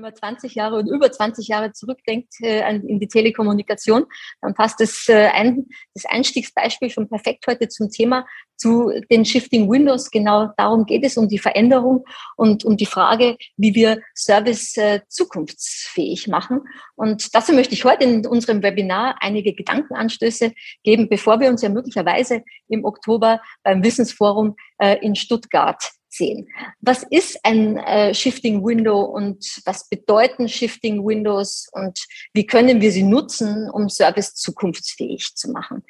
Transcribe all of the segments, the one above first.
wenn man 20 Jahre und über 20 Jahre zurückdenkt äh, in die Telekommunikation, dann passt das, äh, ein, das Einstiegsbeispiel schon perfekt heute zum Thema zu den Shifting Windows. Genau darum geht es, um die Veränderung und um die Frage, wie wir Service äh, zukunftsfähig machen. Und dazu möchte ich heute in unserem Webinar einige Gedankenanstöße geben, bevor wir uns ja möglicherweise im Oktober beim Wissensforum äh, in Stuttgart sehen. Was ist ein äh, Shifting Window und was bedeuten Shifting Windows und wie können wir sie nutzen, um Service zukunftsfähig zu machen?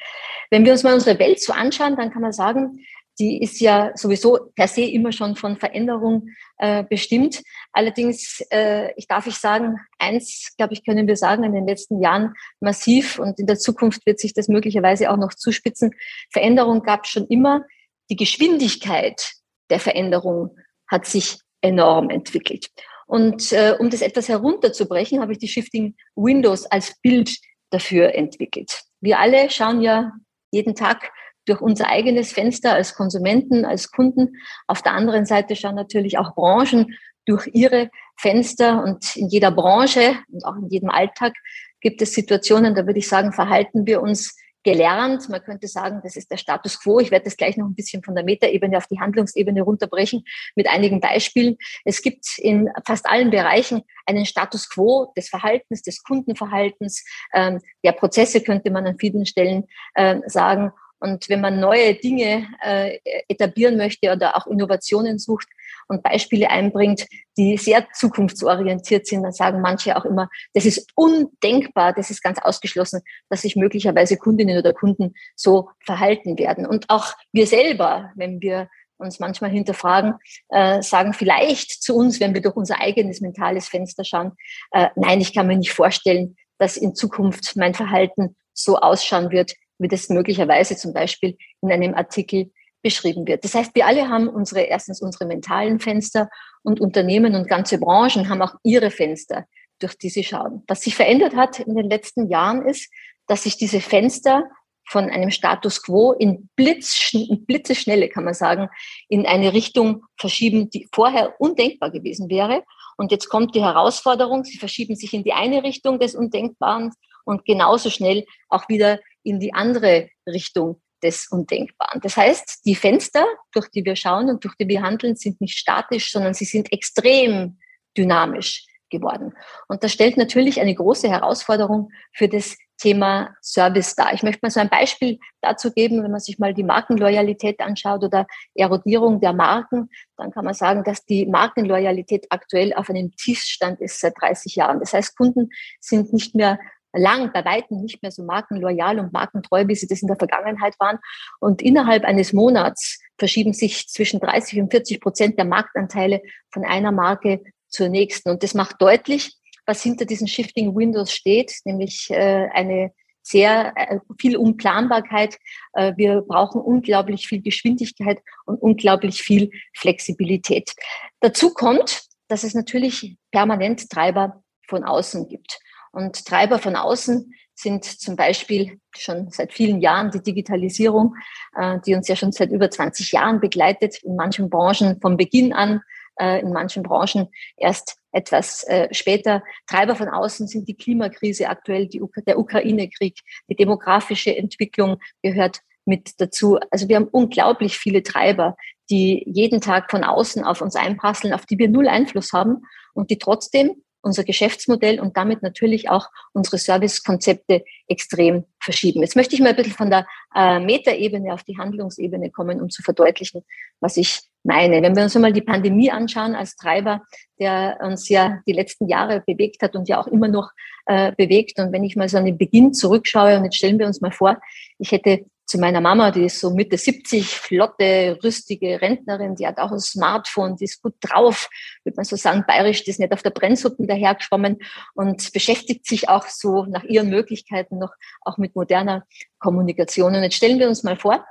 Wenn wir uns mal unsere Welt so anschauen, dann kann man sagen, die ist ja sowieso per se immer schon von Veränderung äh, bestimmt. Allerdings, äh, ich darf ich sagen, eins, glaube ich, können wir sagen, in den letzten Jahren massiv und in der Zukunft wird sich das möglicherweise auch noch zuspitzen. Veränderung gab es schon immer. Die Geschwindigkeit, der Veränderung hat sich enorm entwickelt. Und äh, um das etwas herunterzubrechen, habe ich die Shifting Windows als Bild dafür entwickelt. Wir alle schauen ja jeden Tag durch unser eigenes Fenster als Konsumenten, als Kunden. Auf der anderen Seite schauen natürlich auch Branchen durch ihre Fenster und in jeder Branche und auch in jedem Alltag gibt es Situationen, da würde ich sagen, verhalten wir uns gelernt. Man könnte sagen, das ist der Status quo. Ich werde das gleich noch ein bisschen von der Metaebene auf die Handlungsebene runterbrechen mit einigen Beispielen. Es gibt in fast allen Bereichen einen Status quo des Verhaltens, des Kundenverhaltens, ähm, der Prozesse könnte man an vielen Stellen äh, sagen. Und wenn man neue Dinge äh, etablieren möchte oder auch Innovationen sucht und Beispiele einbringt, die sehr zukunftsorientiert sind, dann sagen manche auch immer, das ist undenkbar, das ist ganz ausgeschlossen, dass sich möglicherweise Kundinnen oder Kunden so verhalten werden. Und auch wir selber, wenn wir uns manchmal hinterfragen, äh, sagen vielleicht zu uns, wenn wir durch unser eigenes mentales Fenster schauen, äh, nein, ich kann mir nicht vorstellen, dass in Zukunft mein Verhalten so ausschauen wird, wie das möglicherweise zum Beispiel in einem Artikel beschrieben wird. Das heißt, wir alle haben unsere, erstens unsere mentalen Fenster und Unternehmen und ganze Branchen haben auch ihre Fenster, durch die sie schauen. Was sich verändert hat in den letzten Jahren ist, dass sich diese Fenster von einem Status quo in, Blitz, in Blitzeschnelle, kann man sagen, in eine Richtung verschieben, die vorher undenkbar gewesen wäre. Und jetzt kommt die Herausforderung, sie verschieben sich in die eine Richtung des Undenkbaren und genauso schnell auch wieder in die andere Richtung des Undenkbaren. Das heißt, die Fenster, durch die wir schauen und durch die wir handeln, sind nicht statisch, sondern sie sind extrem dynamisch geworden. Und das stellt natürlich eine große Herausforderung für das Thema Service dar. Ich möchte mal so ein Beispiel dazu geben, wenn man sich mal die Markenloyalität anschaut oder Erodierung der Marken, dann kann man sagen, dass die Markenloyalität aktuell auf einem Tiefstand ist seit 30 Jahren. Das heißt, Kunden sind nicht mehr lang, bei weitem nicht mehr so markenloyal und markentreu, wie sie das in der Vergangenheit waren. Und innerhalb eines Monats verschieben sich zwischen 30 und 40 Prozent der Marktanteile von einer Marke zur nächsten. Und das macht deutlich, was hinter diesen Shifting Windows steht, nämlich äh, eine sehr äh, viel Unplanbarkeit. Äh, wir brauchen unglaublich viel Geschwindigkeit und unglaublich viel Flexibilität. Dazu kommt, dass es natürlich permanent Treiber von außen gibt. Und Treiber von außen sind zum Beispiel schon seit vielen Jahren die Digitalisierung, äh, die uns ja schon seit über 20 Jahren begleitet, in manchen Branchen von Beginn an, äh, in manchen Branchen erst etwas äh, später. Treiber von außen sind die Klimakrise aktuell, die, der Ukraine-Krieg, die demografische Entwicklung gehört mit dazu. Also wir haben unglaublich viele Treiber, die jeden Tag von außen auf uns einprasseln, auf die wir null Einfluss haben und die trotzdem unser Geschäftsmodell und damit natürlich auch unsere Servicekonzepte extrem verschieben. Jetzt möchte ich mal ein bisschen von der äh, Metaebene auf die Handlungsebene kommen, um zu verdeutlichen, was ich meine. Wenn wir uns einmal die Pandemie anschauen als Treiber, der uns ja die letzten Jahre bewegt hat und ja auch immer noch äh, bewegt. Und wenn ich mal so an den Beginn zurückschaue, und jetzt stellen wir uns mal vor, ich hätte zu meiner Mama, die ist so Mitte 70, flotte, rüstige Rentnerin, die hat auch ein Smartphone, die ist gut drauf, würde man so sagen, bayerisch, die ist nicht auf der Brennsuppe dahergeschwommen und beschäftigt sich auch so nach ihren Möglichkeiten noch auch mit moderner Kommunikation. Und jetzt stellen wir uns mal vor,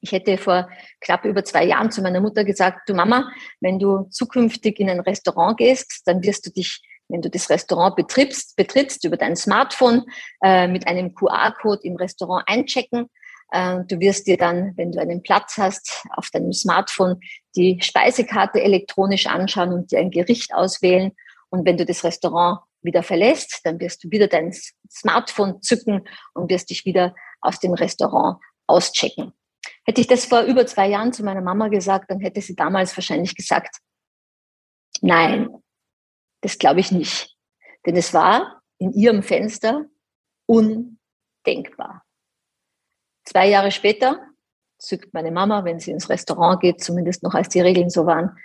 ich hätte vor knapp über zwei Jahren zu meiner Mutter gesagt, du Mama, wenn du zukünftig in ein Restaurant gehst, dann wirst du dich wenn du das Restaurant betrittst, betrittst über dein Smartphone äh, mit einem QR-Code im Restaurant einchecken du wirst dir dann, wenn du einen Platz hast, auf deinem Smartphone die Speisekarte elektronisch anschauen und dir ein Gericht auswählen. Und wenn du das Restaurant wieder verlässt, dann wirst du wieder dein Smartphone zücken und wirst dich wieder aus dem Restaurant auschecken. Hätte ich das vor über zwei Jahren zu meiner Mama gesagt, dann hätte sie damals wahrscheinlich gesagt, nein, das glaube ich nicht. Denn es war in ihrem Fenster undenkbar. Zwei Jahre später zückt meine Mama, wenn sie ins Restaurant geht, zumindest noch als die Regeln so waren,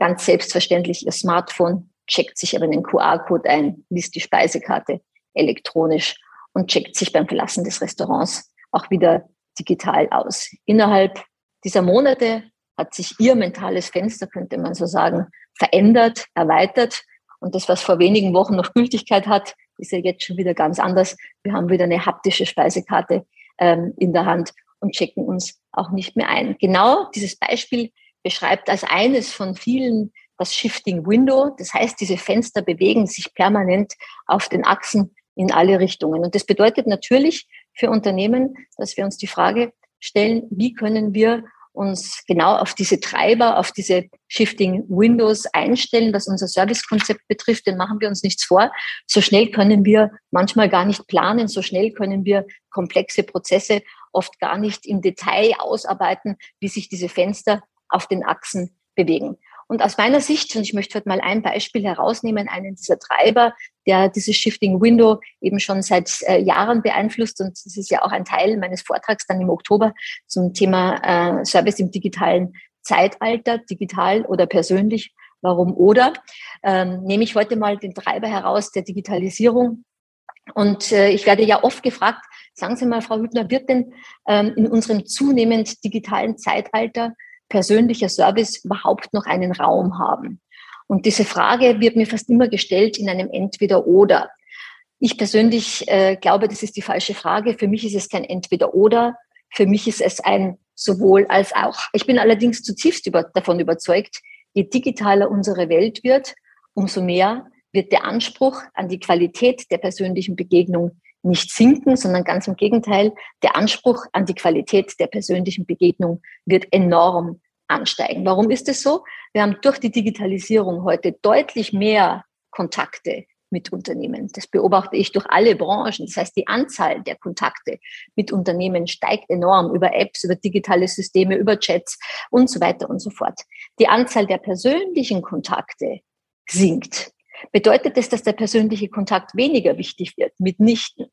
ganz selbstverständlich ihr Smartphone, checkt sich aber den QR-Code ein, liest die Speisekarte elektronisch und checkt sich beim Verlassen des Restaurants auch wieder digital aus. Innerhalb dieser Monate hat sich ihr mentales Fenster, könnte man so sagen, verändert, erweitert. Und das, was vor wenigen Wochen noch Gültigkeit hat, ist ja jetzt schon wieder ganz anders. Wir haben wieder eine haptische Speisekarte ähm, in der Hand und checken uns auch nicht mehr ein. Genau dieses Beispiel beschreibt als eines von vielen das Shifting Window. Das heißt, diese Fenster bewegen sich permanent auf den Achsen in alle Richtungen. Und das bedeutet natürlich für Unternehmen, dass wir uns die Frage stellen, wie können wir uns genau auf diese Treiber, auf diese Shifting Windows einstellen, was unser Servicekonzept betrifft, denn machen wir uns nichts vor. So schnell können wir manchmal gar nicht planen, so schnell können wir komplexe Prozesse oft gar nicht im Detail ausarbeiten, wie sich diese Fenster auf den Achsen bewegen. Und aus meiner Sicht, und ich möchte heute mal ein Beispiel herausnehmen, einen dieser Treiber, der dieses Shifting Window eben schon seit äh, Jahren beeinflusst. Und das ist ja auch ein Teil meines Vortrags dann im Oktober zum Thema äh, Service im digitalen Zeitalter, digital oder persönlich. Warum oder? Ähm, nehme ich heute mal den Treiber heraus der Digitalisierung. Und äh, ich werde ja oft gefragt, sagen Sie mal, Frau Hübner, wird denn ähm, in unserem zunehmend digitalen Zeitalter persönlicher Service überhaupt noch einen Raum haben? Und diese Frage wird mir fast immer gestellt in einem Entweder-Oder. Ich persönlich äh, glaube, das ist die falsche Frage. Für mich ist es kein Entweder-Oder. Für mich ist es ein sowohl als auch. Ich bin allerdings zutiefst über, davon überzeugt, je digitaler unsere Welt wird, umso mehr wird der Anspruch an die Qualität der persönlichen Begegnung nicht sinken, sondern ganz im Gegenteil, der Anspruch an die Qualität der persönlichen Begegnung wird enorm ansteigen. Warum ist es so? Wir haben durch die Digitalisierung heute deutlich mehr Kontakte mit Unternehmen. Das beobachte ich durch alle Branchen. Das heißt, die Anzahl der Kontakte mit Unternehmen steigt enorm über Apps, über digitale Systeme, über Chats und so weiter und so fort. Die Anzahl der persönlichen Kontakte sinkt. Bedeutet das, dass der persönliche Kontakt weniger wichtig wird? Mitnichten.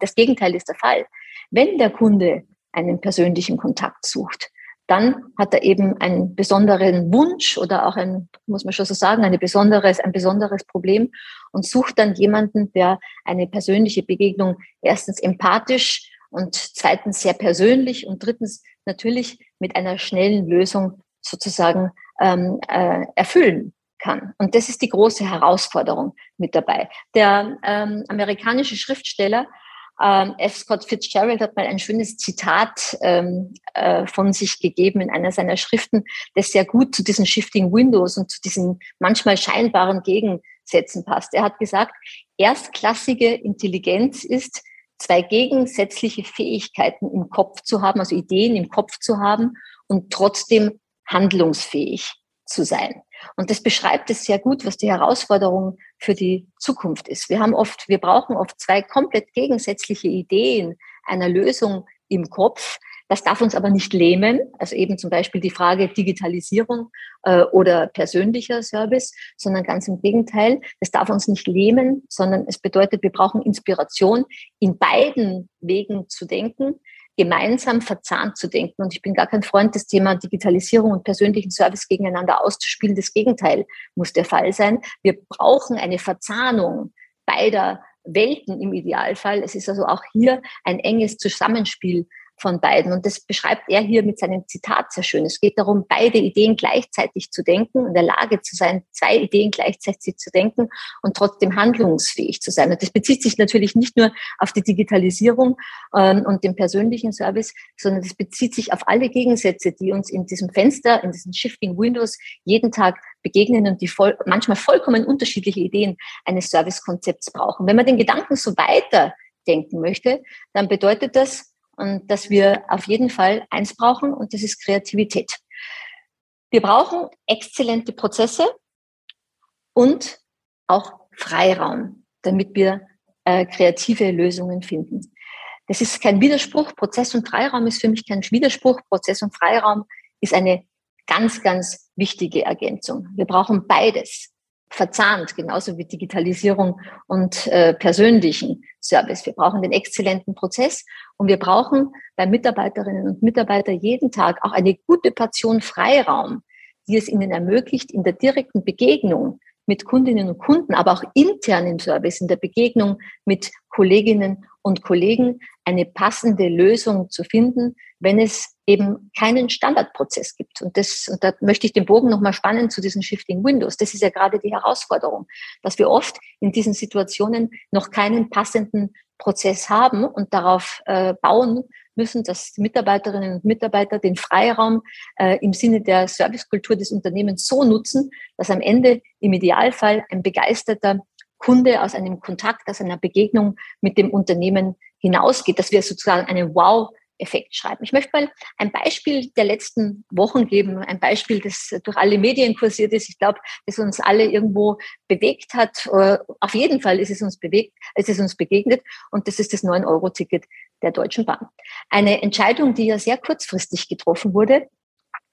Das Gegenteil ist der Fall. Wenn der Kunde einen persönlichen Kontakt sucht, dann hat er eben einen besonderen Wunsch oder auch ein, muss man schon so sagen, eine besonderes, ein besonderes Problem und sucht dann jemanden, der eine persönliche Begegnung erstens empathisch und zweitens sehr persönlich und drittens natürlich mit einer schnellen Lösung sozusagen ähm, äh, erfüllen kann. Und das ist die große Herausforderung mit dabei. Der ähm, amerikanische Schriftsteller ähm, F. Scott Fitzgerald hat mal ein schönes Zitat ähm, äh, von sich gegeben in einer seiner Schriften, das sehr gut zu diesen Shifting Windows und zu diesen manchmal scheinbaren Gegensätzen passt. Er hat gesagt, erstklassige Intelligenz ist, zwei gegensätzliche Fähigkeiten im Kopf zu haben, also Ideen im Kopf zu haben und trotzdem handlungsfähig zu sein. Und das beschreibt es sehr gut, was die Herausforderung für die Zukunft ist. Wir haben oft, wir brauchen oft zwei komplett gegensätzliche Ideen einer Lösung im Kopf. Das darf uns aber nicht lähmen, also eben zum Beispiel die Frage Digitalisierung äh, oder persönlicher Service, sondern ganz im Gegenteil, es darf uns nicht lähmen, sondern es bedeutet, wir brauchen Inspiration, in beiden Wegen zu denken, gemeinsam verzahnt zu denken. Und ich bin gar kein Freund, das Thema Digitalisierung und persönlichen Service gegeneinander auszuspielen. Das Gegenteil muss der Fall sein. Wir brauchen eine Verzahnung beider Welten im Idealfall. Es ist also auch hier ein enges Zusammenspiel von beiden. Und das beschreibt er hier mit seinem Zitat sehr schön. Es geht darum, beide Ideen gleichzeitig zu denken, in der Lage zu sein, zwei Ideen gleichzeitig zu denken und trotzdem handlungsfähig zu sein. Und das bezieht sich natürlich nicht nur auf die Digitalisierung ähm, und den persönlichen Service, sondern das bezieht sich auf alle Gegensätze, die uns in diesem Fenster, in diesen Shifting Windows jeden Tag begegnen und die voll, manchmal vollkommen unterschiedliche Ideen eines Servicekonzepts brauchen. Wenn man den Gedanken so weiter denken möchte, dann bedeutet das, und dass wir auf jeden Fall eins brauchen und das ist Kreativität. Wir brauchen exzellente Prozesse und auch Freiraum, damit wir äh, kreative Lösungen finden. Das ist kein Widerspruch. Prozess und Freiraum ist für mich kein Widerspruch. Prozess und Freiraum ist eine ganz, ganz wichtige Ergänzung. Wir brauchen beides verzahnt, genauso wie Digitalisierung und äh, persönlichen Service. Wir brauchen den exzellenten Prozess und wir brauchen bei Mitarbeiterinnen und Mitarbeitern jeden Tag auch eine gute Portion Freiraum, die es ihnen ermöglicht, in der direkten Begegnung mit Kundinnen und Kunden, aber auch intern im Service, in der Begegnung mit Kolleginnen und Kollegen eine passende Lösung zu finden, wenn es eben keinen Standardprozess gibt. Und das, und da möchte ich den Bogen nochmal spannen zu diesen Shifting Windows. Das ist ja gerade die Herausforderung, dass wir oft in diesen Situationen noch keinen passenden Prozess haben und darauf äh, bauen müssen, dass Mitarbeiterinnen und Mitarbeiter den Freiraum äh, im Sinne der Servicekultur des Unternehmens so nutzen, dass am Ende im Idealfall ein begeisterter Kunde aus einem Kontakt, aus einer Begegnung mit dem Unternehmen hinausgeht, dass wir sozusagen einen Wow Effekt schreiben. Ich möchte mal ein Beispiel der letzten Wochen geben, ein Beispiel, das durch alle Medien kursiert ist. Ich glaube, das uns alle irgendwo bewegt hat. Äh, auf jeden Fall ist es uns bewegt, ist es uns begegnet und das ist das 9-Euro-Ticket der Deutschen Bahn. Eine Entscheidung, die ja sehr kurzfristig getroffen wurde,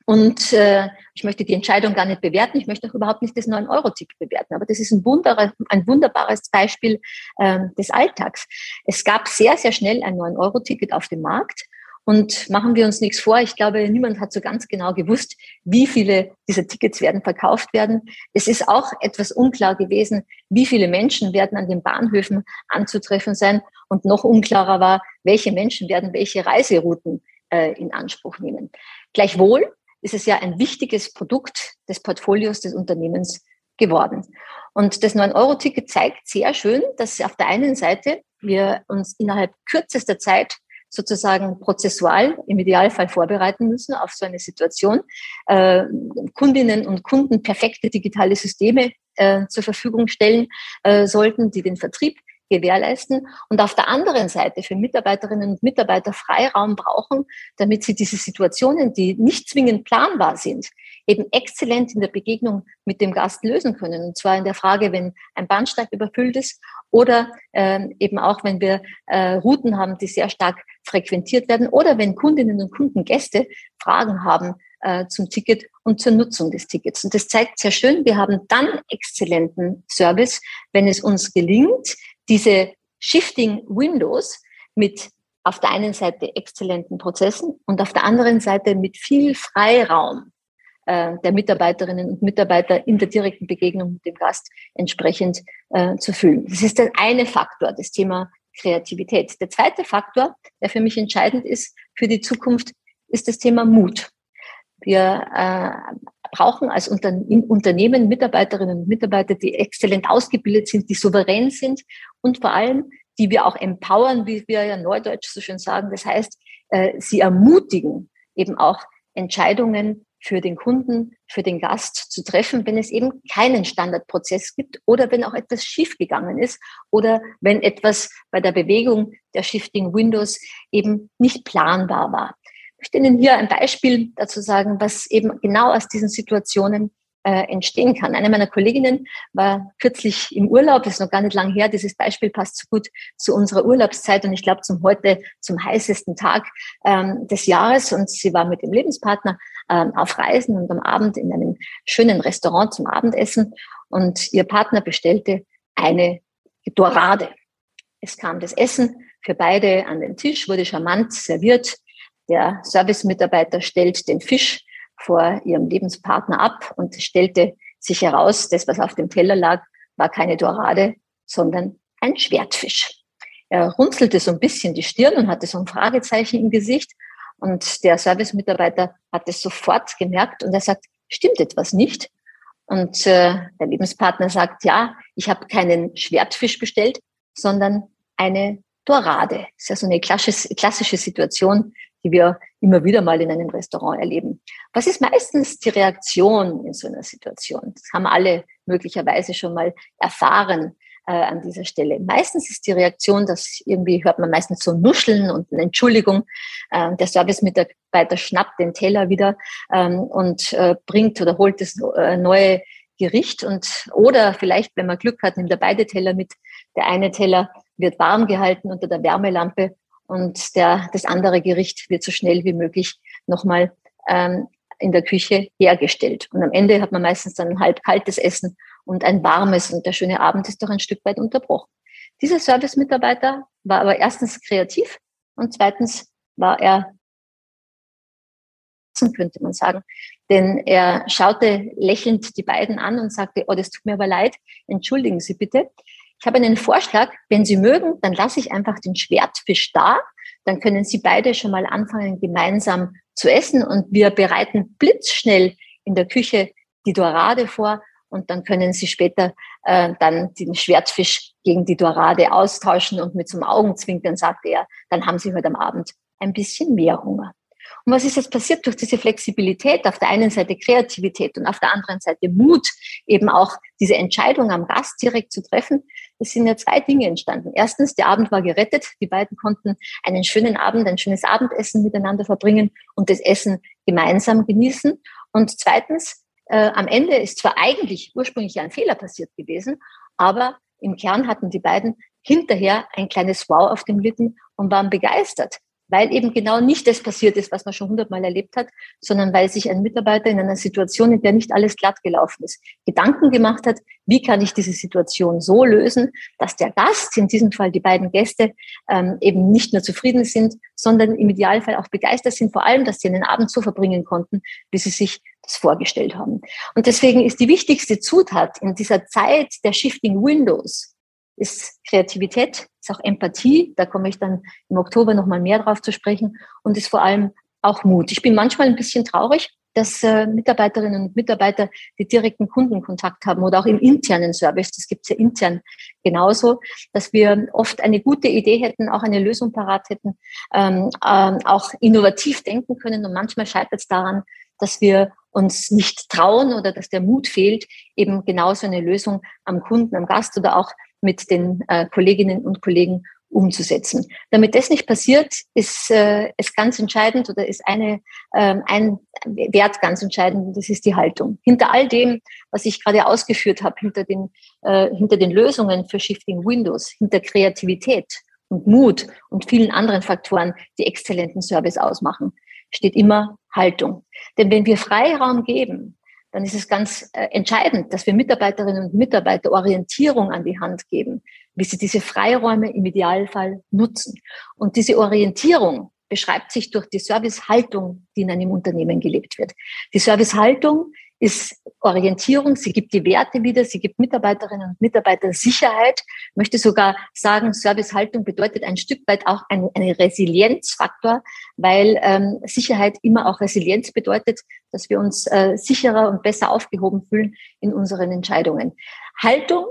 und äh, ich möchte die Entscheidung gar nicht bewerten. Ich möchte auch überhaupt nicht das 9-Euro-Ticket bewerten. Aber das ist ein, wunderer, ein wunderbares Beispiel äh, des Alltags. Es gab sehr, sehr schnell ein 9-Euro-Ticket auf dem Markt. Und machen wir uns nichts vor. Ich glaube, niemand hat so ganz genau gewusst, wie viele dieser Tickets werden verkauft werden. Es ist auch etwas unklar gewesen, wie viele Menschen werden an den Bahnhöfen anzutreffen sein. Und noch unklarer war, welche Menschen werden welche Reiserouten äh, in Anspruch nehmen. Gleichwohl ist es ja ein wichtiges Produkt des Portfolios des Unternehmens geworden. Und das 9-Euro-Ticket zeigt sehr schön, dass auf der einen Seite wir uns innerhalb kürzester Zeit sozusagen prozessual im Idealfall vorbereiten müssen auf so eine Situation, äh, Kundinnen und Kunden perfekte digitale Systeme äh, zur Verfügung stellen äh, sollten, die den Vertrieb gewährleisten und auf der anderen Seite für Mitarbeiterinnen und Mitarbeiter Freiraum brauchen, damit sie diese Situationen, die nicht zwingend planbar sind, eben exzellent in der Begegnung mit dem Gast lösen können. Und zwar in der Frage, wenn ein Bahnsteig überfüllt ist oder ähm, eben auch, wenn wir äh, Routen haben, die sehr stark frequentiert werden oder wenn Kundinnen und Kunden Gäste Fragen haben äh, zum Ticket und zur Nutzung des Tickets. Und das zeigt sehr schön, wir haben dann exzellenten Service, wenn es uns gelingt, diese Shifting Windows mit auf der einen Seite exzellenten Prozessen und auf der anderen Seite mit viel Freiraum äh, der Mitarbeiterinnen und Mitarbeiter in der direkten Begegnung mit dem Gast entsprechend äh, zu füllen. Das ist der eine Faktor, das Thema Kreativität. Der zweite Faktor, der für mich entscheidend ist für die Zukunft, ist das Thema Mut. Wir äh, brauchen als Unter Unternehmen Mitarbeiterinnen und Mitarbeiter, die exzellent ausgebildet sind, die souverän sind und vor allem, die wir auch empowern, wie wir ja neudeutsch so schön sagen. Das heißt, äh, sie ermutigen eben auch Entscheidungen für den Kunden, für den Gast zu treffen, wenn es eben keinen Standardprozess gibt oder wenn auch etwas schiefgegangen ist oder wenn etwas bei der Bewegung der Shifting Windows eben nicht planbar war. Ich möchte Ihnen hier ein Beispiel dazu sagen, was eben genau aus diesen Situationen äh, entstehen kann. Eine meiner Kolleginnen war kürzlich im Urlaub, das ist noch gar nicht lang her. Dieses Beispiel passt so gut zu unserer Urlaubszeit und ich glaube zum heute zum heißesten Tag ähm, des Jahres. Und sie war mit dem Lebenspartner ähm, auf Reisen und am Abend in einem schönen Restaurant zum Abendessen und ihr Partner bestellte eine Dorade. Es kam das Essen für beide an den Tisch, wurde charmant serviert. Der Servicemitarbeiter stellt den Fisch vor ihrem Lebenspartner ab und stellte sich heraus, das, was auf dem Teller lag, war keine Dorade, sondern ein Schwertfisch. Er runzelte so ein bisschen die Stirn und hatte so ein Fragezeichen im Gesicht. Und der Servicemitarbeiter hat es sofort gemerkt und er sagt, stimmt etwas nicht? Und äh, der Lebenspartner sagt, ja, ich habe keinen Schwertfisch bestellt, sondern eine Dorade. Das ist ja so eine klassische Situation, die wir immer wieder mal in einem Restaurant erleben. Was ist meistens die Reaktion in so einer Situation? Das haben alle möglicherweise schon mal erfahren äh, an dieser Stelle. Meistens ist die Reaktion, dass irgendwie hört man meistens so Nuscheln und eine Entschuldigung. Äh, der Servicemitarbeiter schnappt den Teller wieder ähm, und äh, bringt oder holt das äh, neue Gericht und oder vielleicht, wenn man Glück hat, nimmt er beide Teller mit. Der eine Teller wird warm gehalten unter der Wärmelampe und der, das andere Gericht wird so schnell wie möglich nochmal ähm, in der Küche hergestellt. Und am Ende hat man meistens dann ein halb kaltes Essen und ein warmes und der schöne Abend ist doch ein Stück weit unterbrochen. Dieser Service-Mitarbeiter war aber erstens kreativ und zweitens war er könnte man sagen. Denn er schaute lächelnd die beiden an und sagte, oh, das tut mir aber leid, entschuldigen Sie bitte. Ich habe einen Vorschlag, wenn Sie mögen, dann lasse ich einfach den Schwertfisch da. Dann können Sie beide schon mal anfangen, gemeinsam zu essen und wir bereiten blitzschnell in der Küche die Dorade vor und dann können Sie später äh, dann den Schwertfisch gegen die Dorade austauschen und mit zum Augenzwinkern sagte er, dann haben Sie heute am Abend ein bisschen mehr Hunger. Und was ist jetzt passiert durch diese Flexibilität? Auf der einen Seite Kreativität und auf der anderen Seite Mut, eben auch diese Entscheidung am Gast direkt zu treffen. Es sind ja zwei Dinge entstanden. Erstens, der Abend war gerettet. Die beiden konnten einen schönen Abend, ein schönes Abendessen miteinander verbringen und das Essen gemeinsam genießen. Und zweitens, äh, am Ende ist zwar eigentlich ursprünglich ein Fehler passiert gewesen, aber im Kern hatten die beiden hinterher ein kleines Wow auf dem Lippen und waren begeistert weil eben genau nicht das passiert ist, was man schon hundertmal erlebt hat, sondern weil sich ein Mitarbeiter in einer Situation, in der nicht alles glatt gelaufen ist, Gedanken gemacht hat, wie kann ich diese Situation so lösen, dass der Gast, in diesem Fall die beiden Gäste, ähm, eben nicht nur zufrieden sind, sondern im Idealfall auch begeistert sind, vor allem, dass sie einen Abend so verbringen konnten, wie sie sich das vorgestellt haben. Und deswegen ist die wichtigste Zutat in dieser Zeit der Shifting Windows, ist Kreativität, ist auch Empathie, da komme ich dann im Oktober nochmal mehr drauf zu sprechen. Und ist vor allem auch Mut. Ich bin manchmal ein bisschen traurig, dass äh, Mitarbeiterinnen und Mitarbeiter die direkten Kundenkontakt haben oder auch im internen Service, das gibt es ja intern genauso, dass wir oft eine gute Idee hätten, auch eine Lösung parat hätten, ähm, ähm, auch innovativ denken können. Und manchmal scheitert es daran, dass wir uns nicht trauen oder dass der Mut fehlt, eben genauso eine Lösung am Kunden, am Gast oder auch mit den äh, Kolleginnen und Kollegen umzusetzen. Damit das nicht passiert, ist äh, es ganz entscheidend oder ist eine, ähm, ein Wert ganz entscheidend, das ist die Haltung. Hinter all dem, was ich gerade ausgeführt habe, hinter den, äh, hinter den Lösungen für Shifting Windows, hinter Kreativität und Mut und vielen anderen Faktoren, die exzellenten Service ausmachen, steht immer Haltung. Denn wenn wir Freiraum geben, dann ist es ganz äh, entscheidend, dass wir Mitarbeiterinnen und Mitarbeiter Orientierung an die Hand geben, wie sie diese Freiräume im Idealfall nutzen. Und diese Orientierung beschreibt sich durch die Servicehaltung, die in einem Unternehmen gelebt wird. Die Servicehaltung ist Orientierung, sie gibt die Werte wieder, sie gibt Mitarbeiterinnen und Mitarbeitern Sicherheit. Ich möchte sogar sagen, Servicehaltung bedeutet ein Stück weit auch ein, ein Resilienzfaktor, weil ähm, Sicherheit immer auch Resilienz bedeutet, dass wir uns äh, sicherer und besser aufgehoben fühlen in unseren Entscheidungen. Haltung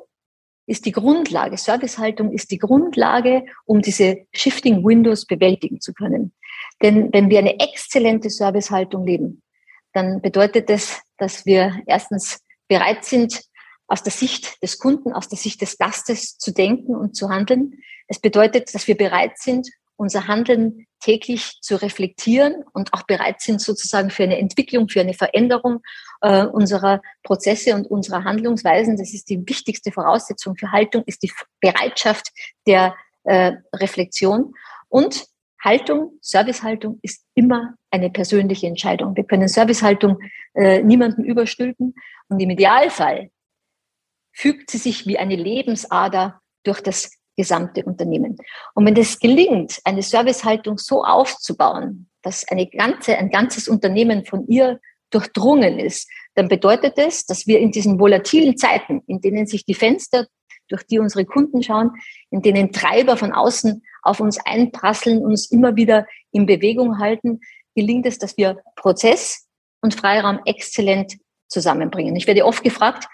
ist die Grundlage, Servicehaltung ist die Grundlage, um diese Shifting Windows bewältigen zu können. Denn wenn wir eine exzellente Servicehaltung leben, dann bedeutet das, dass wir erstens bereit sind, aus der Sicht des Kunden, aus der Sicht des Gastes zu denken und zu handeln. Es bedeutet, dass wir bereit sind, unser Handeln täglich zu reflektieren und auch bereit sind sozusagen für eine Entwicklung, für eine Veränderung äh, unserer Prozesse und unserer Handlungsweisen. Das ist die wichtigste Voraussetzung für Haltung, ist die Bereitschaft der äh, Reflexion. Und Haltung, Servicehaltung ist immer eine persönliche Entscheidung. Wir können Servicehaltung äh, niemandem überstülpen. Und im Idealfall fügt sie sich wie eine Lebensader durch das gesamte Unternehmen. Und wenn es gelingt, eine Servicehaltung so aufzubauen, dass eine ganze, ein ganzes Unternehmen von ihr durchdrungen ist, dann bedeutet es, dass wir in diesen volatilen Zeiten, in denen sich die Fenster, durch die unsere Kunden schauen, in denen Treiber von außen auf uns einprasseln, uns immer wieder in Bewegung halten, gelingt es, dass wir Prozess und Freiraum exzellent zusammenbringen. Ich werde oft gefragt,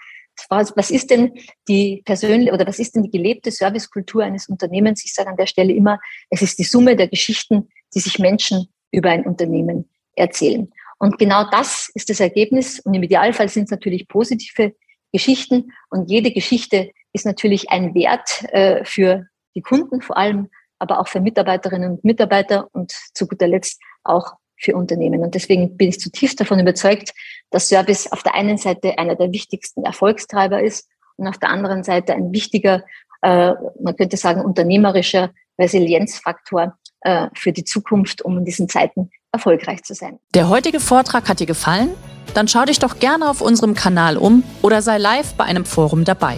was ist denn die persönliche oder was ist denn die gelebte Servicekultur eines Unternehmens? Ich sage an der Stelle immer, es ist die Summe der Geschichten, die sich Menschen über ein Unternehmen erzählen. Und genau das ist das Ergebnis. Und im Idealfall sind es natürlich positive Geschichten. Und jede Geschichte ist natürlich ein Wert äh, für die Kunden vor allem, aber auch für Mitarbeiterinnen und Mitarbeiter und zu guter Letzt auch für Unternehmen. Und deswegen bin ich zutiefst davon überzeugt, dass Service auf der einen Seite einer der wichtigsten Erfolgstreiber ist und auf der anderen Seite ein wichtiger, äh, man könnte sagen, unternehmerischer Resilienzfaktor äh, für die Zukunft, um in diesen Zeiten erfolgreich zu sein. Der heutige Vortrag hat dir gefallen? Dann schau dich doch gerne auf unserem Kanal um oder sei live bei einem Forum dabei.